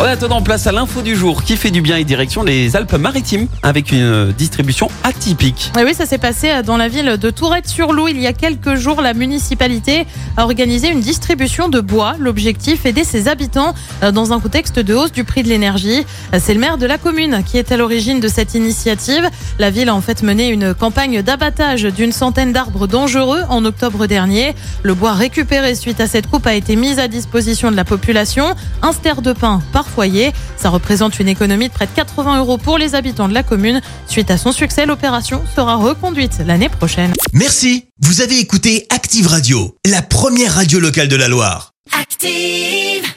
En attendant, place à l'info du jour qui fait du bien et direction les Alpes-Maritimes avec une euh, distribution atypique. Et oui, ça s'est passé dans la ville de Tourette-sur-Loup. Il y a quelques jours, la municipalité a organisé une distribution de bois. L'objectif, aider ses habitants euh, dans un contexte de hausse du prix de l'énergie. C'est le maire de la commune qui est à l'origine de cette initiative. La ville a en fait mené une campagne d'abattage d'une centaine d'arbres dangereux en octobre dernier. Le bois récupéré suite à cette coupe a été mis à disposition de la population. Un ster de pain par foyer. Ça représente une économie de près de 80 euros pour les habitants de la commune. Suite à son succès, l'opération sera reconduite l'année prochaine. Merci, vous avez écouté Active Radio, la première radio locale de la Loire. Active.